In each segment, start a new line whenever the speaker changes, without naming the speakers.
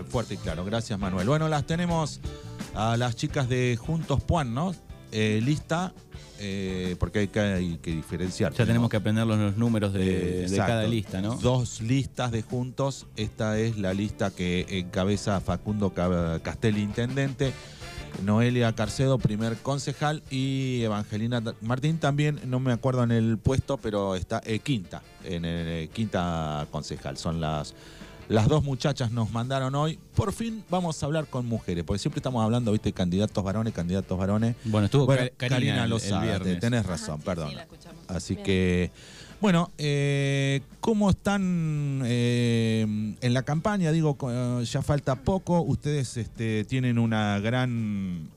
Eh, fuerte y claro, gracias Manuel. Bueno, las tenemos a las chicas de Juntos Puan, ¿no? Eh, lista, eh, porque hay que, hay que diferenciar.
Ya tenemos que aprender los, los números de, cada lista, ¿no?
Dos listas de Juntos. Esta es la lista que encabeza Facundo Ca- Castelli, intendente. Noelia Carcedo, primer concejal, y Evangelina Martín también, no me acuerdo en el puesto, pero está eh, quinta, en el, eh, quinta concejal. Son las, las dos muchachas nos mandaron hoy. Por fin vamos a hablar con mujeres, porque siempre estamos hablando, viste, candidatos varones, candidatos varones.
Bueno, estuvo
Bueno,
Karina, el- el
Lozada, tenés razón, perdón.
Sí.
Así
Bien.
que, bueno, eh, ¿cómo están eh, en la campaña? Digo, ya falta poco. Ustedes este, tienen una gran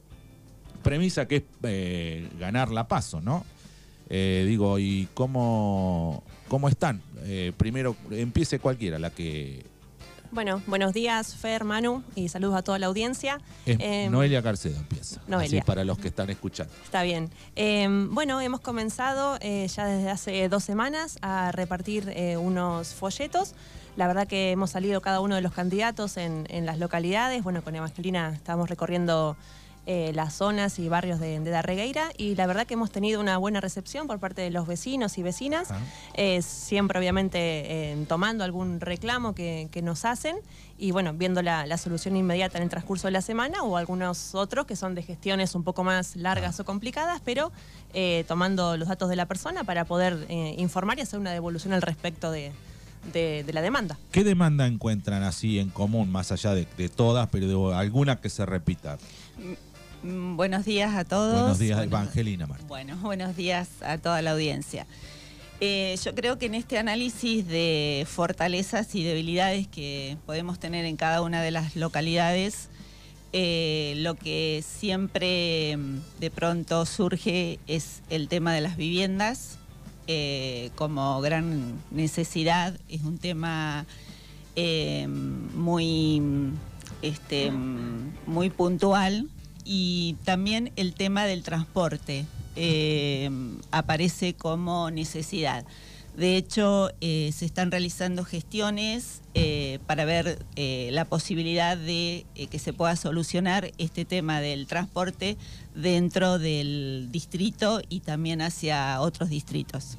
premisa que es eh, ganar la paso, ¿no? Eh, digo, ¿y cómo, cómo están? Eh, primero, empiece cualquiera, la que
Bueno, buenos días, Fer, Manu, y saludos a toda la audiencia.
es
Eh,
Noelia Carcedo empieza.
Noelia.
Así para los que están escuchando.
Está bien. Eh, bueno, hemos comenzado eh, ya desde hace dos semanas a repartir eh, unos folletos. La verdad que hemos salido cada uno de los candidatos en, en las localidades. Bueno, con Evangelina estamos recorriendo eh, las zonas y barrios de, de Darregueira y la verdad que hemos tenido una buena recepción por parte de los vecinos y vecinas.
Ah.
Eh, siempre obviamente eh, tomando algún reclamo que, que nos hacen y bueno, viendo la, la solución inmediata en el transcurso de la semana o algunos otros que son de gestiones un poco más largas o complicadas, pero eh, tomando los datos de la persona para poder eh, informar y hacer una devolución al respecto de, de- de la demanda.
¿Qué demanda encuentran así en común, más allá de, de todas, pero de alguna que se repita?
Mm, Buenos días a todos.
Buenos días,
Bueno,
Evangelina Martín.
Bueno, buenos días a toda la audiencia. Eh, yo creo que en este análisis de fortalezas y debilidades que podemos tener en cada una de las localidades, eh, lo que siempre mm, de pronto surge es el tema de las viviendas eh, como gran necesidad. Es un tema eh, muy, este, mm, muy puntual y también el tema del transporte eh, aparece como necesidad. De hecho, eh, se están realizando gestiones eh, para ver eh, la posibilidad de eh, que se pueda solucionar este tema del transporte dentro del distrito y también hacia otros distritos.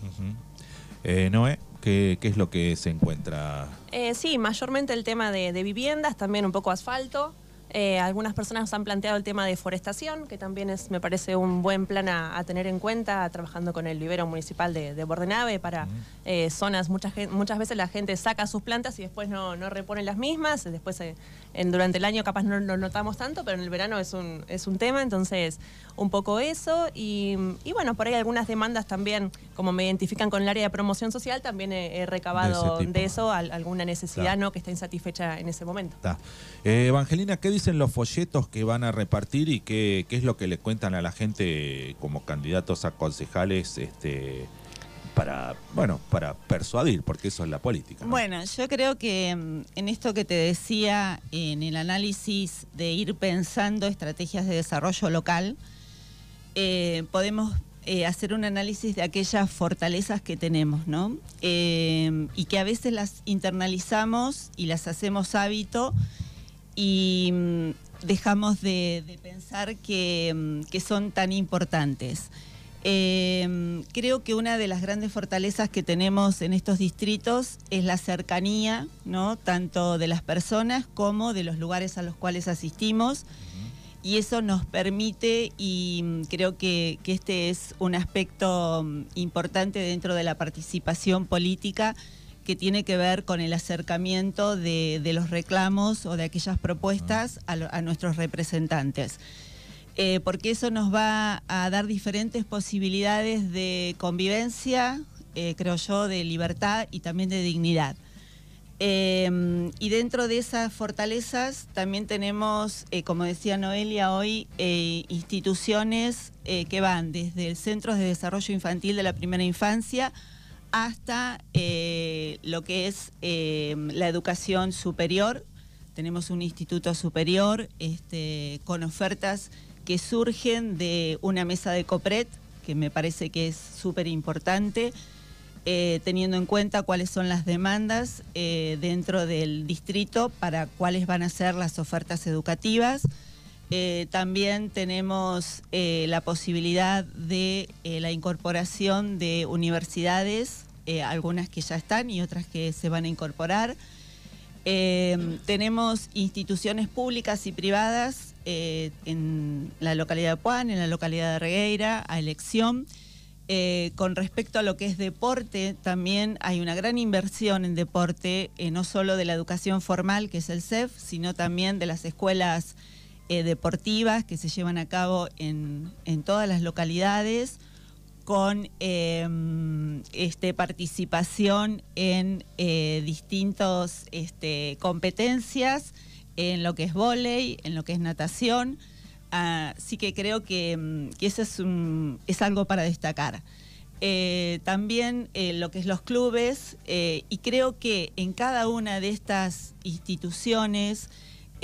Eh, Noé, ¿qué, qué es lo que se encuentra?
Eh, sí, mayormente el tema de, de viviendas, también un poco asfalto. Eh, algunas personas nos han planteado el tema de forestación, que también es, me parece un buen plan a, a tener en cuenta, trabajando con el vivero municipal de, de Bordenave para eh, zonas, muchas, muchas veces la gente saca sus plantas y después no, no repone las mismas, después eh, en, durante el año capaz no lo notamos tanto, pero en el verano es un, es un tema, entonces un poco eso y, y bueno, por ahí algunas demandas también, como me identifican con el área de promoción social, también he, he recabado de, eso al- alguna necesidad. ¿no? que está insatisfecha en ese momento.
Evangelina, ¿qué dicen los folletos que van a repartir y qué, es lo que le cuentan a la gente como candidatos a concejales este, para, bueno, para persuadir, porque eso es la política? ¿no?
Bueno, yo creo que mm, en esto que te decía, en el análisis de ir pensando estrategias de desarrollo local, eh, podemos eh, hacer un análisis de aquellas fortalezas que tenemos, ¿no? Eh, y que a veces las internalizamos y las hacemos hábito y mm, dejamos de, de pensar que, mm, que son tan importantes. Eh, creo que una de las grandes fortalezas que tenemos en estos distritos es la cercanía, ¿no? Tanto de las personas como de los lugares a los cuales asistimos. Y eso nos permite, y mm, creo que, que este es un aspecto importante dentro de la participación política, que tiene que ver con el acercamiento de, de los reclamos o de aquellas propuestas a, lo- a nuestros representantes. Eh, porque eso nos va a dar diferentes posibilidades de convivencia, eh, creo yo, de libertad y también de dignidad. Eh, y dentro de esas fortalezas también tenemos, eh, como decía Noelia hoy, eh, instituciones que van desde el Centro de Desarrollo Infantil de la Primera Infancia hasta eh, lo que es eh, la educación superior. Tenemos un instituto superior este, con ofertas que surgen de una mesa de COPRET, que me parece que es súper importante eh, teniendo en cuenta cuáles son las demandas dentro del distrito para cuáles van a ser las ofertas educativas. Eh, también tenemos la posibilidad de la incorporación de universidades, algunas que ya están y otras que se van a incorporar. tenemos instituciones públicas y privadas en la localidad de Puan, en la localidad de Regueira, a elección. Eh, con respecto a lo que es deporte, también hay una gran inversión en deporte, eh, no solo de la educación formal, que es el CEF, sino también de las escuelas eh, deportivas que se llevan a cabo en, todas las localidades, con em, este, participación en distintas este, competencias, en lo que es vóley, en lo que es natación. Así que creo que, mm, eso es, algo para destacar. Eh, también eh, lo que es los clubes, eh, y creo que en cada una de estas instituciones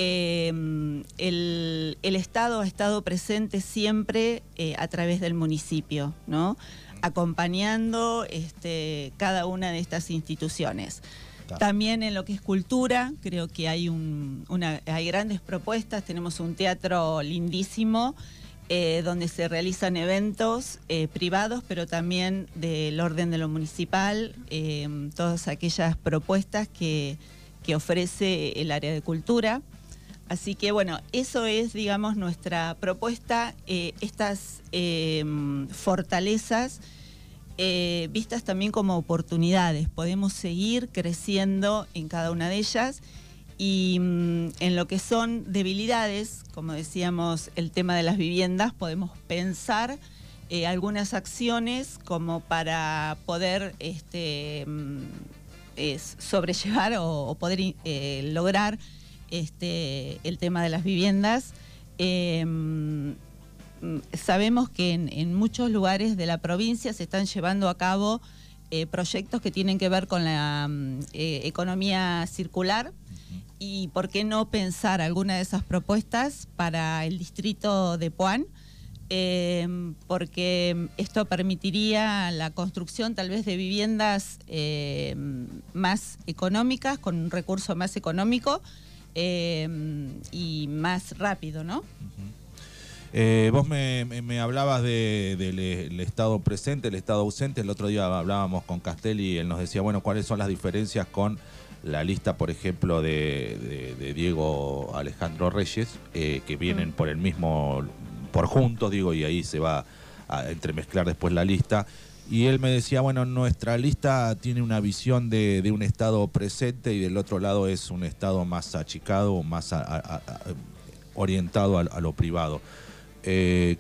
el, Estado ha estado presente siempre a través del municipio, ¿no? acompañando este, cada una de estas instituciones. También en lo que es cultura, creo que hay, una, hay grandes propuestas. Tenemos un teatro lindísimo eh, donde se realizan eventos eh, privados, pero también del orden de lo municipal, eh, todas aquellas propuestas que, que ofrece el área de cultura. Así que bueno, eso es, digamos, nuestra propuesta, estas fortalezas eh, vistas también como oportunidades. Podemos seguir creciendo en cada una de ellas y mm, en lo que son debilidades, como decíamos, el tema de las viviendas, podemos pensar eh, algunas acciones como para poder este, mm, sobrellevar o, poder eh, lograr este, el tema de las viviendas. Mm, sabemos que en, muchos lugares de la provincia se están llevando a cabo eh, proyectos que tienen que ver con la mm, eh, economía circular y por qué no pensar alguna de esas propuestas para el distrito de Puan, em, porque esto permitiría la construcción tal vez de viviendas em, más económicas, con un recurso más económico em, y más rápido, ¿no?
Eh, vos me, hablabas del estado presente, el estado ausente. El otro día hablábamos con Castelli y él nos decía, bueno, cuáles son las diferencias con la lista, por ejemplo, de, Diego Alejandro Reyes, eh, que vienen mm. por el mismo, por juntos, digo, y ahí se va a entremezclar después la lista. Y él me decía, bueno, nuestra lista tiene una visión de, un estado presente y del otro lado es un estado más achicado, más orientado a lo privado. Eh,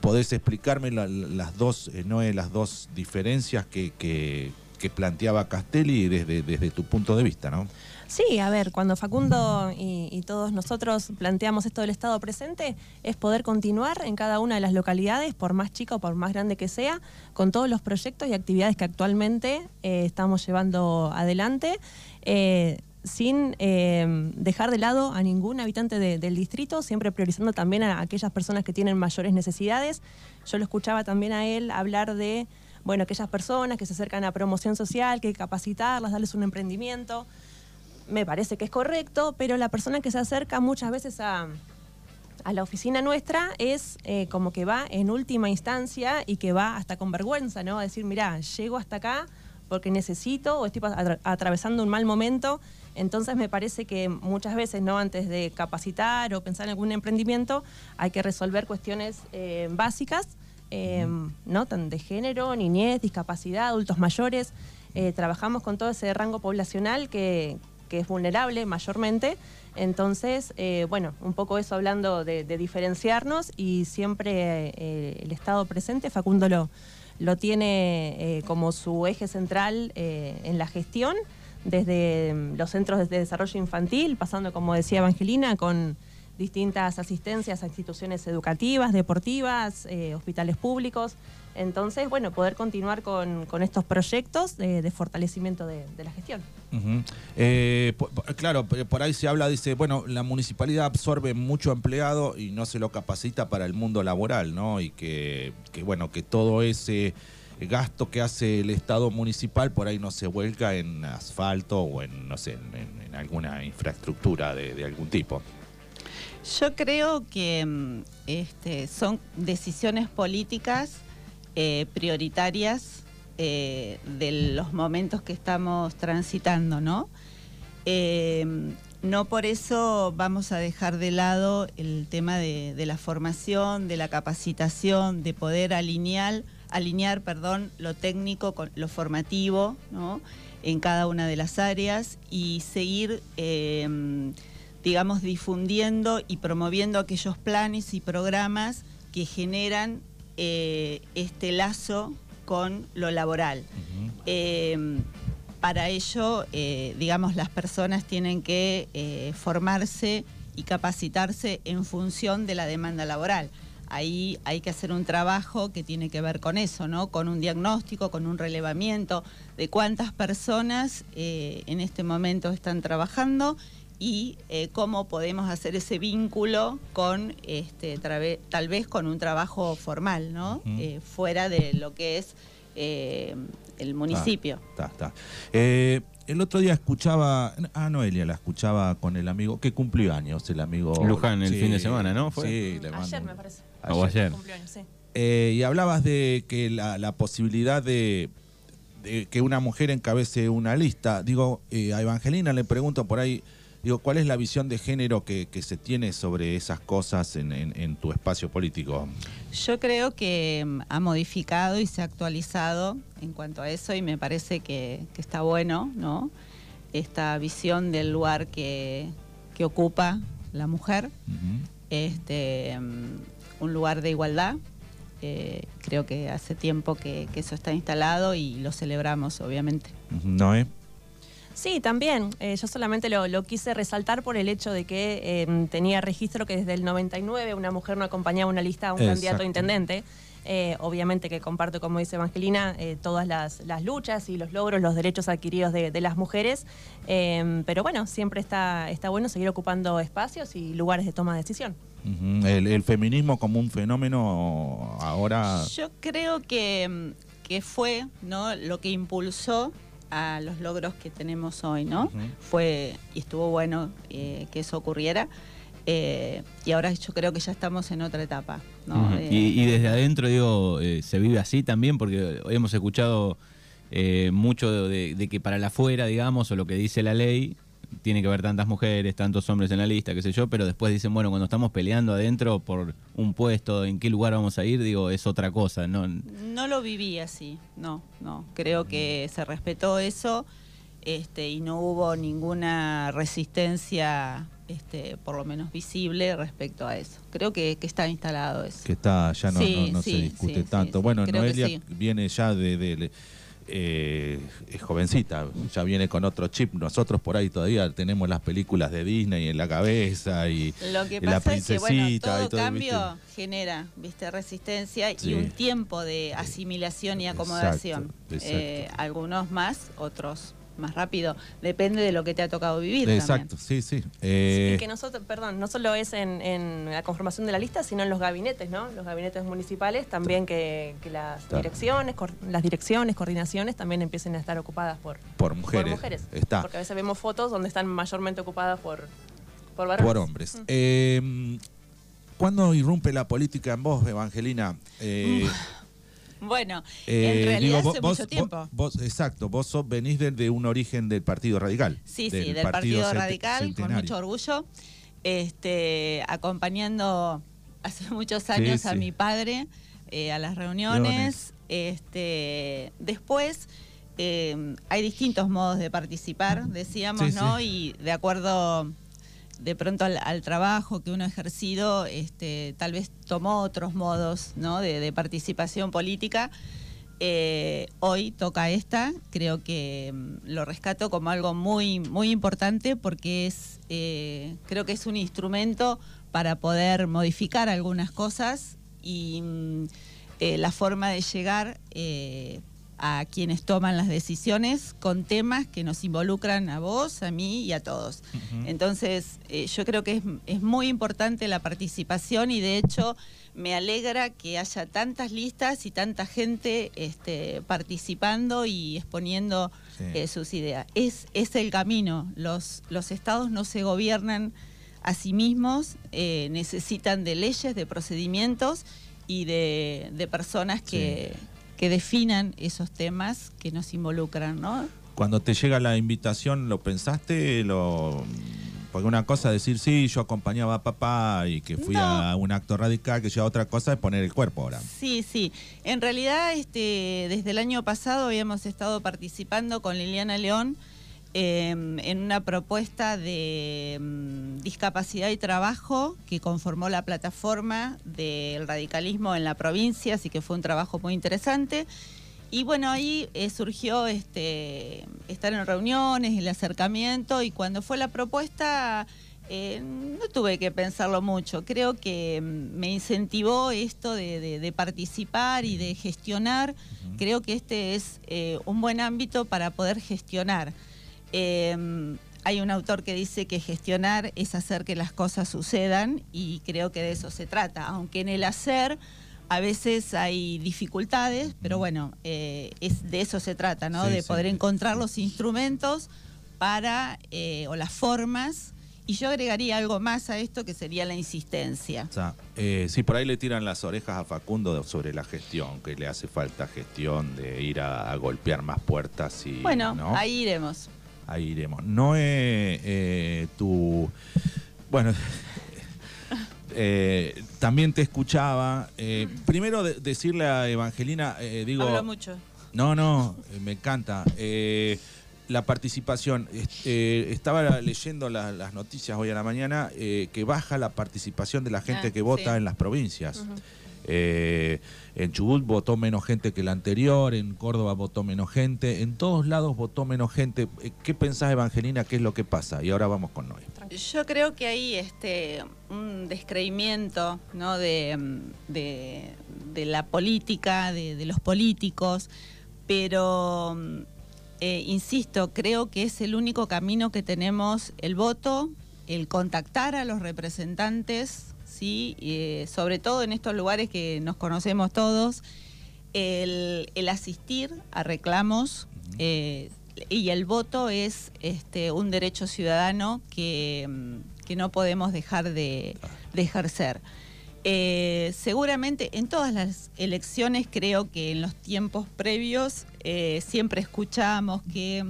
¿Podés explicarme las, dos, eh, las dos diferencias que, planteaba Castelli desde, desde tu punto de vista? ¿no?
Sí, a ver, cuando Facundo y, todos nosotros planteamos esto del Estado presente, es poder continuar en cada una de las localidades, por más chica o por más grande que sea, con todos los proyectos y actividades que actualmente eh, estamos llevando adelante. Eh, sin eh, dejar de lado a ningún habitante del distrito, siempre priorizando también a aquellas personas que tienen mayores necesidades. Yo lo escuchaba también a él hablar de, bueno, aquellas personas que se acercan a promoción social, que capacitarlas, darles un emprendimiento. Me parece que es correcto, pero la persona que se acerca muchas veces a, la oficina nuestra es eh, como que va en última instancia y que va hasta con vergüenza, ¿no? A decir, mira, llego hasta acá porque necesito o estoy atravesando un mal momento entonces me parece que muchas veces, ¿no? Antes de capacitar o pensar en algún emprendimiento, hay que resolver cuestiones eh, básicas, eh, ¿no? de género, niñez, discapacidad, adultos mayores. Eh, trabajamos con todo ese rango poblacional que, es vulnerable mayormente. Entonces, bueno, un poco eso hablando de, diferenciarnos y siempre el Estado presente, Facundo lo, lo tiene como su eje central en la gestión desde mm, los centros de desarrollo infantil, pasando, como decía Evangelina, con distintas asistencias a instituciones educativas, deportivas, eh, hospitales públicos. Entonces, bueno, poder continuar con, estos proyectos de, fortalecimiento de, la gestión.
Eh, claro, por ahí se habla, dice, bueno, la municipalidad absorbe mucho empleado y no se lo capacita para el mundo laboral, ¿no? Y que, que bueno, que todo ese gasto que hace el Estado municipal por ahí no se vuelca en asfalto o en, no sé, en, alguna infraestructura de, algún tipo.
Yo creo que mm, este, son decisiones políticas eh, prioritarias eh, de los momentos que estamos transitando, ¿no? Eh, no por eso vamos a dejar de lado el tema de, la formación, de la capacitación, de poder alinear, alinear perdón, lo técnico con lo formativo ¿no? en cada una de las áreas y seguir, digamos, difundiendo y promoviendo aquellos planes y programas que generan eh, este lazo con lo laboral para ello, eh, digamos, las personas tienen que eh, formarse y capacitarse en función de la demanda laboral. Ahí hay que hacer un trabajo que tiene que ver con eso, ¿no? Con un diagnóstico, con un relevamiento de cuántas personas en este momento están trabajando y cómo podemos hacer ese vínculo con, este, tal vez con un trabajo formal, ¿no? fuera de lo que es el municipio.
Está, está. Eh, el otro día escuchaba, ah, Noelia la escuchaba con el amigo, que cumplió años, el amigo...
Luján, el fin de semana, ¿no?
Sí, le Ayer me parece.
O ayer.
Eh, y hablabas de que la, posibilidad de, que una mujer encabece una lista. Digo, eh, a Evangelina le pregunto por ahí, Digo, ¿cuál es la visión de género que, se tiene sobre esas cosas en, tu espacio político?
Yo creo que mm, ha modificado y se ha actualizado en cuanto a eso y me parece que, está bueno, ¿no? Esta visión del lugar que, ocupa la mujer, este, mm, un lugar de igualdad. Eh, creo que hace tiempo que, que, eso está instalado y lo celebramos, obviamente.
¿No es?
Sí, también. Eh, yo solamente lo, quise resaltar por el hecho de que em, tenía registro que desde el 99 una mujer no acompañaba una lista a un candidato a intendente. Eh, obviamente que comparto, como dice Evangelina, eh, todas las, luchas y los logros, los derechos adquiridos de, las mujeres, em, pero bueno, siempre está, está bueno seguir ocupando espacios y lugares de toma de decisión.
el, el, feminismo como un fenómeno ahora...
Yo creo que, que fue ¿no? lo que impulsó a los logros que tenemos hoy, ¿no? Fue, y estuvo bueno eh, que eso ocurriera. Eh, y ahora yo creo que ya estamos en otra etapa. ¿no?
Eh, y, desde adentro, digo, se vive así también, porque hemos escuchado mucho de, de, que para la afuera, digamos, o lo que dice la ley, tiene que haber tantas mujeres, tantos hombres en la lista, qué sé yo, pero después dicen, bueno, cuando estamos peleando adentro por un puesto, en qué lugar vamos a ir, digo, es otra cosa, ¿no?
No lo viví así, no, no. Creo que se respetó eso este, y no hubo ninguna resistencia este, por lo menos visible respecto a eso. Creo que, está instalado eso.
Que está, ya no, no, se discute tanto. bueno, Noelia viene ya de, de, eh, es jovencita, ya viene con otro chip. Nosotros por ahí todavía tenemos las películas de Disney en la cabeza y,
Lo que pasa la princesita. Es que, todo, cambio genera viste resistencia y un tiempo de asimilación y acomodación. Eh, algunos más, otros más rápido. Depende de lo que te ha tocado vivir.
Exacto, sí, sí.
Eh... que nosotros, perdón, no solo es en, la conformación de la lista, sino en los gabinetes, ¿no? Los gabinetes municipales también que, las direcciones, las direcciones, coordinaciones también empiecen a estar ocupadas por,
por mujeres.
mujeres.
Está.
Porque a veces vemos fotos donde están mayormente ocupadas por, por varones.
Por hombres. Mm. Eh, ¿Cuándo irrumpe la política en vos, Evangelina?
Eh, bueno, en eh, realidad hace mucho tiempo.
Vos, exacto, vos venís de, un origen del Partido Radical.
Sí, sí, del Partido, Radical, con mucho orgullo, este, acompañando hace muchos años a mi padre eh, a las reuniones. Este, después eh, hay distintos modos de participar, decíamos, ¿no? Y de acuerdo de pronto al, trabajo que uno ha ejercido, este, tal vez tomó otros modos ¿no? de, participación política. Eh, hoy toca esta, creo que mm, lo rescato como algo muy, muy importante porque es, eh, creo que es un instrumento para poder modificar algunas cosas y mm, eh, la forma de llegar a quienes toman las decisiones con temas que nos involucran a vos, a mí y a todos. Entonces, eh, yo creo que es, es muy importante la participación y de hecho me alegra que haya tantas listas y tanta gente este, participando y exponiendo
Sí.
eh, sus ideas. Es, es el camino. Los, los estados no se gobiernan a sí mismos, eh, necesitan de leyes, de procedimientos y de, de personas que, que definan esos temas que nos involucran, ¿no?
Cuando te llega la invitación, ¿lo pensaste? Lo... Porque una cosa es decir, sí, yo acompañaba a papá y que fui
No.
a un acto radical, que ya otra cosa es poner el cuerpo ahora.
Sí, sí. En realidad, este, desde el año pasado habíamos estado participando con Liliana León eh, en una propuesta de mm, discapacidad y trabajo que conformó la plataforma del radicalismo en la provincia, así que fue un trabajo muy interesante. Y bueno, ahí eh, surgió este, estar en reuniones, el acercamiento, y cuando fue la propuesta, eh, no tuve que pensarlo mucho. Creo que mm, me incentivó esto de, de- de participar y de gestionar. Creo que este es eh, un buen ámbito para poder gestionar. Eh, hay un autor que dice que gestionar es hacer que las cosas sucedan y creo que de eso se trata, aunque en el hacer a veces hay dificultades, pero bueno, eh, es de eso se trata, ¿no?
Sí,
de
sí.
poder encontrar los instrumentos para, eh, o las formas, y yo agregaría algo más a esto que sería la insistencia.
O sea, eh, sí, por ahí le tiran las orejas a Facundo sobre la gestión, que le hace falta gestión de ir a, a golpear más puertas y.
Bueno,
¿no?
ahí iremos.
Ahí iremos. No eh, tu. Bueno. eh, también te escuchaba. eh, primero de- decirle a Evangelina, eh, digo.
Hablo mucho.
No, no, eh, me encanta. Eh, la participación. Est- eh, estaba leyendo la- las noticias hoy a la mañana que baja la participación de la gente
Ah,
que vota
sí.
en las provincias. Eh, en Chubut votó menos gente que la anterior, en Córdoba votó menos gente, en todos lados votó menos gente. Eh, ¿Qué pensás, Evangelina? ¿Qué es lo que pasa? Y ahora vamos con Noé.
Yo creo que hay este un descreimiento ¿no? de, de- la política, de, los políticos, pero eh, insisto, creo que es el único camino que tenemos el voto, el contactar a los representantes, sí, Eh, sobre todo en estos lugares que nos conocemos todos, el, el asistir a reclamos eh, y el voto es este, un derecho ciudadano que, mm, que no podemos dejar de, de ejercer. Eh, seguramente en todas las elecciones creo que en los tiempos previos eh, siempre escuchamos que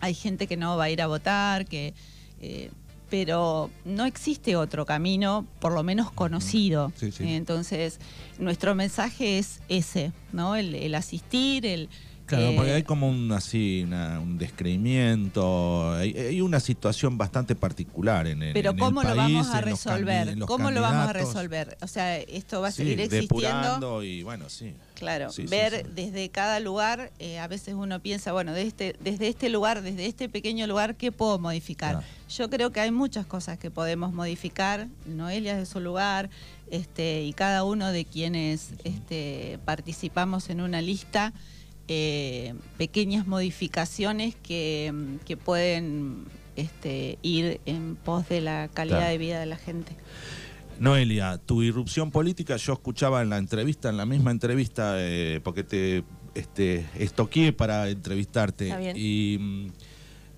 hay gente que no va a ir a votar, que eh, pero no existe otro camino, por lo menos conocido.
Sí, sí.
Entonces, nuestro mensaje es ese, ¿no? El, el asistir, el
Claro,
eh,
porque hay como un así, una- un descreimiento, hay, hay una situación bastante particular en, el-
Pero
en el
¿cómo lo
país,
vamos a resolver? ¿Cómo lo vamos a resolver? O sea, esto va a
Sí,
seguir existiendo.
depurando y bueno, sí.
Claro,
Sí,
ver
sí.
desde cada lugar, eh, a veces uno piensa, bueno, de este, desde este lugar, desde este pequeño lugar, ¿qué puedo modificar?
Claro.
Yo creo que hay muchas cosas que podemos modificar, Noelia de su lugar, este, y cada uno de quienes este, participamos en una lista, eh, pequeñas modificaciones que, que pueden este, ir en pos de la calidad
Claro.
de vida de la gente.
Noelia, tu irrupción política, yo escuchaba en la entrevista, en la misma entrevista, eh, porque te este, estoqué para entrevistarte.
Está bien.
Y mm,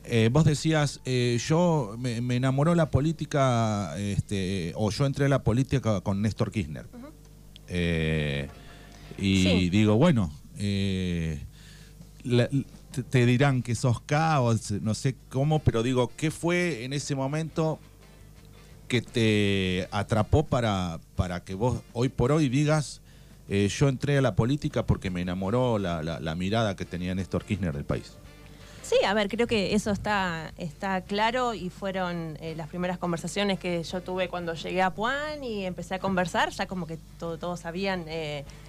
eh, vos decías, eh, yo me, me enamoró la política, este, o yo entré a la política con Néstor Kirchner. Eh, y
Sí.
digo, bueno, eh, te, dirán que sos caos, no sé cómo, pero digo, ¿qué fue en ese momento que te atrapó para, para que vos hoy por hoy digas, eh, yo entré a la política porque me enamoró la, mirada que tenía Néstor Kirchner del país?
Sí, a ver, creo que eso está, está claro y fueron eh, las primeras conversaciones que yo tuve cuando llegué a Puan y empecé a conversar, ya como que todo- todos sabían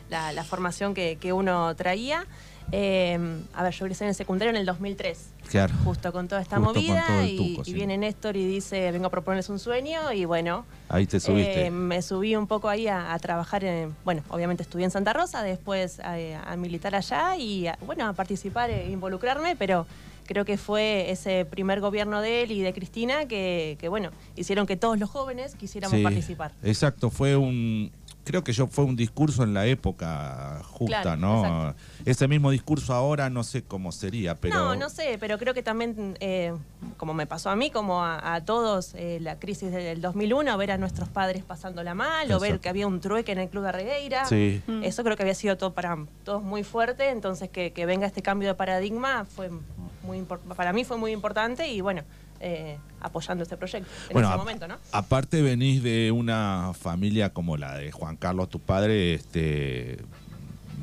la, la formación que, que uno traía. Eh, a ver, yo ingresé en el secundario en el 2003.
Claro.
Justo con toda esta
Justo
movida y, viene Néstor y dice, vengo a proponerles un sueño y bueno,
Ahí te subiste.
eh, me subí un poco ahí a, a trabajar, en, bueno, obviamente estudié en Santa Rosa, después a, a militar allá y a, bueno, a participar e involucrarme, pero creo que fue ese primer gobierno de él y de Cristina que, que, bueno, hicieron que todos los jóvenes quisiéramos
Sí,
participar.
Exacto, fue un. Creo que yo fue un discurso en la época justa,
Claro,
¿no?
exacto.
Ese mismo discurso ahora no sé cómo sería, pero.
No, no sé, pero creo que también, eh, como me pasó a mí, como a, a todos, eh, la crisis del 2001, ver a nuestros padres pasándola mal, o ver que había un trueque en el Club de Regueira.
Sí.
Mm.
Eso creo que había sido todo para todos muy fuerte, entonces que, que venga este cambio de paradigma fue muy para mí fue muy importante y bueno, eh, apoyando este proyecto en
Bueno,
ese momento, ¿no?
aparte venís de una familia como la de Juan Carlos, tu padre, este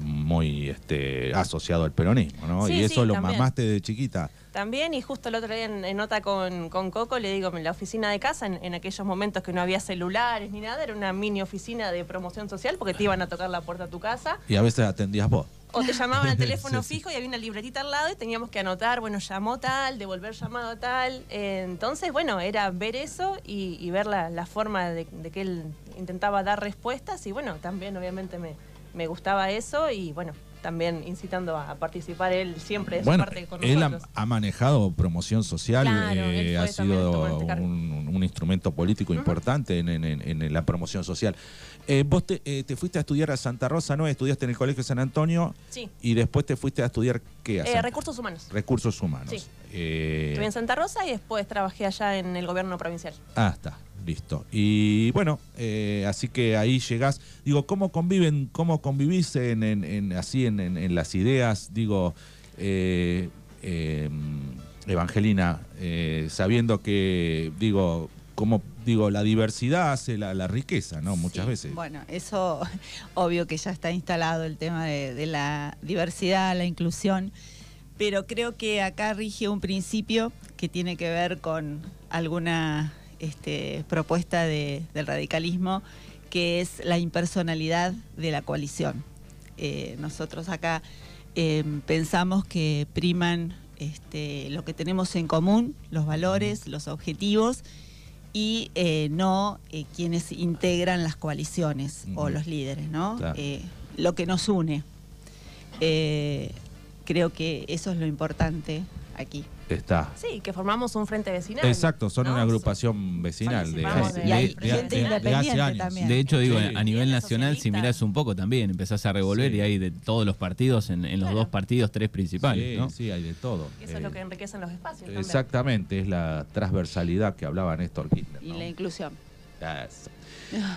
muy este asociado al peronismo, ¿no?
Sí,
y eso
sí,
lo
también.
mamaste de chiquita.
También, y justo el otro día en, en nota con, con Coco, le digo, en la oficina de casa, en, en aquellos momentos que no había celulares ni nada, era una mini oficina de promoción social porque te iban a tocar la puerta a tu casa.
Y a veces atendías vos.
O te llamaban al teléfono
Sí,
fijo y había una libretita al lado y teníamos que anotar, bueno, llamó tal, devolver llamado tal. Entonces, bueno, era ver eso y, y ver la, la forma de, de que él intentaba dar respuestas y bueno, también obviamente me, me gustaba eso y bueno, también incitando a, participar él siempre de su
Bueno,
parte con
él ha,
nosotros.
ha manejado promoción social,
Claro,
eh, ha sido un, un instrumento político importante en- en la promoción social. Eh, vos te, eh, te fuiste a estudiar a Santa Rosa, ¿no? Estudiaste en el Colegio San Antonio
Sí,
y después te fuiste a estudiar ¿qué? A
eh,
Santa-
recursos humanos.
Recursos humanos.
Sí.
Eh,
Estuve en Santa Rosa y después trabajé allá en el gobierno provincial.
Ah, está, listo. Y bueno, así que ahí llegás. Digo, ¿cómo conviven, cómo convivís en, en- en- así en, las ideas? Digo, eh, Evangelina, sabiendo que, digo, como digo, la diversidad hace la, la riqueza, ¿no? Muchas
Sí,
veces.
Bueno, eso obvio que ya está instalado el tema de, de la diversidad, la inclusión, pero creo que acá rige un principio que tiene que ver con alguna este, propuesta de- del radicalismo, que es la impersonalidad de la coalición. Eh, nosotros acá eh, pensamos que priman este, lo que tenemos en común, los valores, los objetivos, y eh, no eh, quienes integran las coaliciones o los líderes, ¿no?
Claro.
Eh, lo que nos une. Eh, creo que eso es lo importante aquí.
Está.
Sí, que formamos un frente vecinal.
Exacto, son
¿no?
una agrupación vecinal de, de-
Y hay
de- de-
gente
de- de hace años.
también.
De hecho, digo,
Sí.
a nivel nacional, si mirás un poco también, empezás a revolver
Sí.
y hay de todos los partidos en, en los
Claro.
dos partidos, tres principales,
Sí,
¿no?
sí, hay de todo.
Eso es
Eh,
lo que enriquecen los espacios. también.
Exactamente, es la transversalidad que hablaba Néstor Kirchner.
Y
¿no?
la inclusión.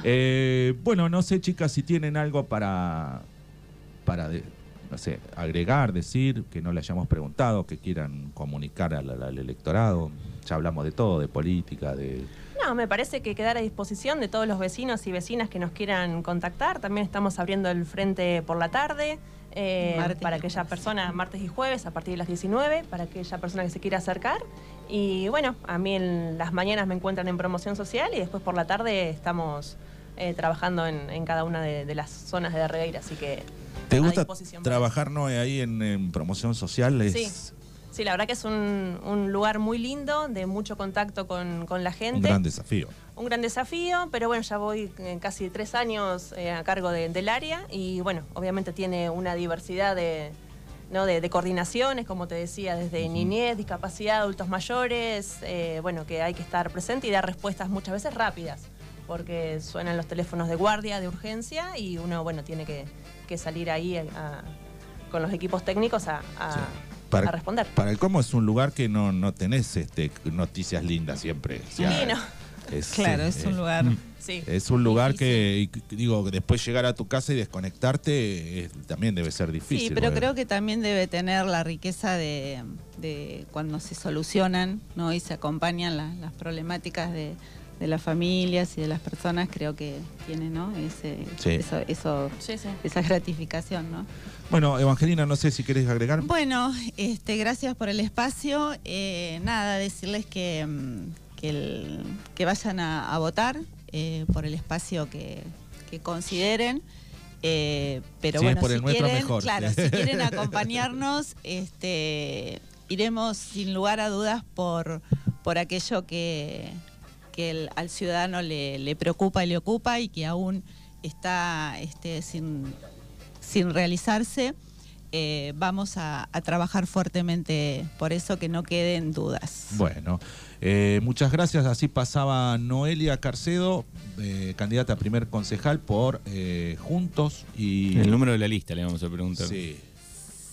Eh, bueno, no sé, chicas, si tienen algo para, para no sé, agregar, decir, que no le hayamos preguntado, que quieran comunicar al, electorado. Ya hablamos de todo, de política, de...
No, me parece que quedar a disposición de todos los vecinos y vecinas que nos quieran contactar. También estamos abriendo el frente por la tarde. eh,
Martes
para aquella persona, martes y jueves, a partir de las 19, para aquella persona que se quiera acercar. Y bueno, a mí en las mañanas me encuentran en promoción social y después por la tarde estamos eh, trabajando en, en cada una de, de las zonas de Darregueira, así que
¿Te gusta trabajar no ahí en, en promoción social? Es
Sí. Sí, la verdad que es un, un lugar muy lindo, de mucho contacto con, con la gente.
un gran desafío.
Un gran desafío, pero bueno, ya voy eh, casi tres años eh, a cargo de- del área y bueno, obviamente tiene una diversidad de, ¿no? de, de coordinaciones, como te decía, desde niñez, discapacidad, adultos mayores, eh, bueno, que hay que estar presente y dar respuestas muchas veces rápidas, porque suenan los teléfonos de guardia, de urgencia y uno, bueno, tiene que, que salir ahí a- a- con los equipos técnicos a, a-
Sí. Para-
a responder.
Para el cómo es un lugar que no, no tenés este, noticias lindas siempre. O sea,
Sí, no.
es,
Claro, es un lugar.
Sí.
Es un lugar
Difícil.
que, digo, después llegar a tu casa y desconectarte también debe ser difícil.
Sí, pero creo que también debe tener la riqueza de, de cuando se solucionan ¿no? y se acompañan la- las problemáticas de, de las familias y de las personas, creo que tiene ¿no? Ese,
Sí.
eso, eso-
Sí, sí.
esa gratificación. ¿no?
Bueno, Evangelina, no sé si querés agregar.
Bueno, este, gracias por el espacio. Eh, nada, decirles que, mm, que, el- que vayan a, a votar eh, por el espacio que, que consideren. Eh, pero
Si
bueno,
por
si
nuestro,
quieren,
mejor.
claro, si quieren acompañarnos, este, iremos sin lugar a dudas por, por aquello que, que el- al ciudadano le, le preocupa y le ocupa y que aún está este, sin, sin realizarse. Eh, vamos a, a trabajar fuertemente por eso que no queden dudas.
Bueno, eh, muchas gracias. Así pasaba Noelia Carcedo, eh, candidata a primer concejal por eh, Juntos y...
El número de la lista le vamos a preguntar.
Sí,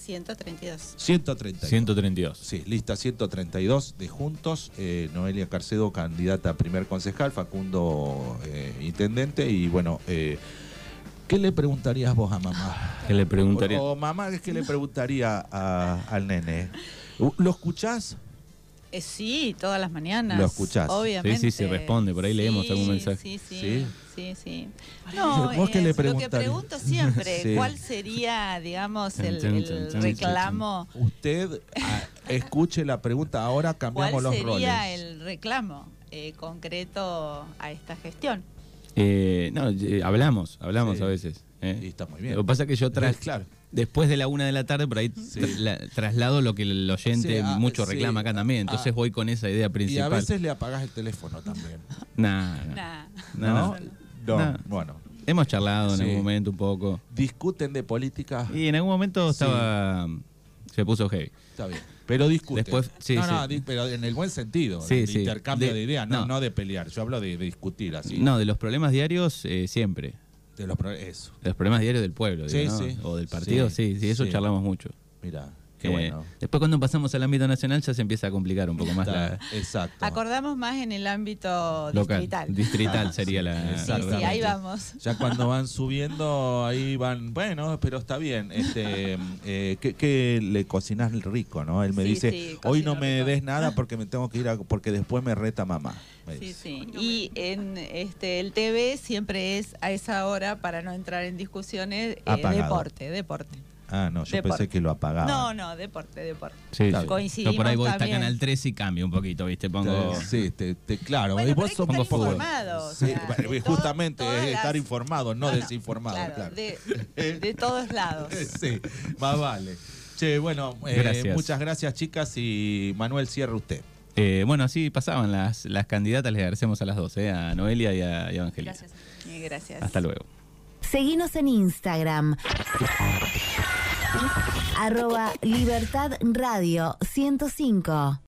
132.
132.
132.
Sí, lista 132 de Juntos. eh, Noelia Carcedo, candidata a primer concejal, Facundo, eh, intendente. Y bueno, eh, ¿qué le preguntarías vos a mamá?
¿Qué le preguntaría?
O, o mamá, ¿qué le preguntaría a- al nene? ¿Lo escuchás?
Eh, sí, todas las mañanas.
Lo escuchás.
Obviamente.
Sí, sí, se responde, por ahí leemos algún mensaje.
Sí, sí,
Sí.
Sí, sí. No,
¿Vos qué
eh,
le
lo que pregunto siempre,
Sí.
¿cuál sería, digamos, el, reclamo?
Usted ah, escuche la pregunta, ahora cambiamos
¿Cuál
los
sería
roles.
el reclamo eh, concreto a esta gestión?
Eh, no, eh, hablamos, hablamos
Sí.
a veces. ¿eh?
Y está muy bien.
Lo que pasa es que yo tras,
Claro.
después de la una de la tarde, por ahí tra- la- traslado lo que el oyente
Sí, ah,
mucho
sí.
reclama acá también. Entonces
Ah.
voy con esa idea
Y a
principal.
veces le apagás el teléfono también.
Nah, nah.
Nah.
No,
No,
No.
bueno.
Hemos charlado en
Sí.
algún momento un poco.
Discuten de política.
Y en algún momento
Sí.
estaba. Se puso heavy.
Está bien. Pero discuten.
Después- sí,
no,
sí.
no, pero en el buen sentido.
Sí,
de
sí.
intercambio de,
De-
ideas, no,
no.
de pelear. Yo hablo de, de discutir así.
No, de los problemas diarios, eh, siempre.
De los pro- eso.
De los problemas diarios del pueblo,
Sí,
digo, ¿no?
sí.
O del partido, sí,
Sí,
sí, eso
sí.
charlamos mucho.
Mira, qué
Eh,
bueno.
Después cuando pasamos al ámbito nacional ya se empieza a complicar un poco más la
exacto.
Acordamos más en el ámbito
local.
distrital.
Distrital sería la.
Sí, ahí vamos.
Ya cuando van subiendo, ahí van, bueno, pero está bien. Este, eh, ¿qué, qué le cocinás rico, no? Él me
Sí,
dice,
sí,
hoy no me
rico".
des nada porque me tengo que ir a, porque después me reta mamá. me
Sí,
dice.
sí. Y en este el TV siempre es a esa hora para no entrar en discusiones eh, deporte, deporte.
Ah, no, yo
Deporte.
pensé que lo apagaba.
No, no, deporte, deporte.
Sí,
bien.
Coincidimos
Yo por ahí voy hasta. Canal 3 y cambio un poquito, ¿viste? Pongo.
Sí, te, te- claro.
Bueno,
y vos sos
estar
un poco-
informado, o
Sí,
sea,
justamente es estar
las-
informado, no,
No, no,
desinformado,
claro,
claro.
De, de todos lados.
sí, más vale. Che, bueno, eh,
Gracias.
muchas gracias chicas y Manuel cierre usted.
Eh, bueno, así pasaban las, las candidatas, les agradecemos a las dos, ¿eh? a Noelia y a, y a Evangelina.
Gracias.
Gracias.
Hasta luego.
Seguinos en Instagram. Arroba Libertad Radio 105.